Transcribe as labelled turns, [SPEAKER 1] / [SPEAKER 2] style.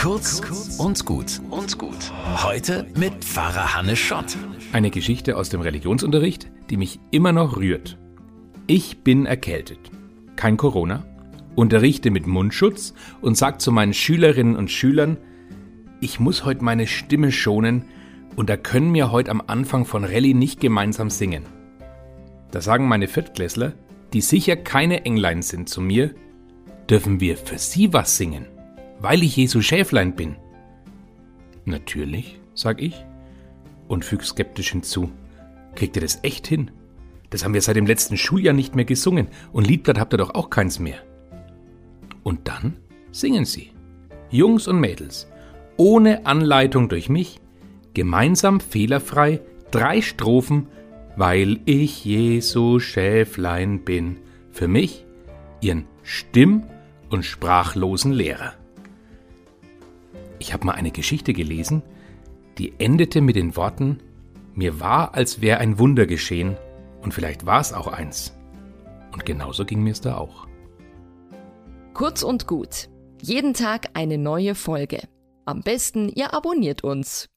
[SPEAKER 1] Kurz und gut und gut. Heute mit Pfarrer Hannes Schott.
[SPEAKER 2] Eine Geschichte aus dem Religionsunterricht, die mich immer noch rührt. Ich bin erkältet. Kein Corona. Unterrichte mit Mundschutz und sag zu meinen Schülerinnen und Schülern, ich muss heute meine Stimme schonen und da können wir heute am Anfang von Rallye nicht gemeinsam singen. Da sagen meine Viertklässler, die sicher keine Englein sind, zu mir, dürfen wir für sie was singen, weil ich Jesu Schäflein bin. Natürlich, sag ich und füg skeptisch hinzu. Kriegt ihr das echt hin? Das haben wir seit dem letzten Schuljahr nicht mehr gesungen und Liedblatt habt ihr doch auch keins mehr. Und dann singen sie. Jungs und Mädels, ohne Anleitung durch mich, gemeinsam fehlerfrei, drei Strophen, weil ich Jesu Schäflein bin, für mich, ihren Stimm- und sprachlosen Lehrer. Ich habe mal eine Geschichte gelesen, die endete mit den Worten, mir war, als wäre ein Wunder geschehen, und vielleicht war es auch eins. Und genauso ging mir es da auch.
[SPEAKER 3] Kurz und gut. Jeden Tag eine neue Folge. Am besten, ihr abonniert uns.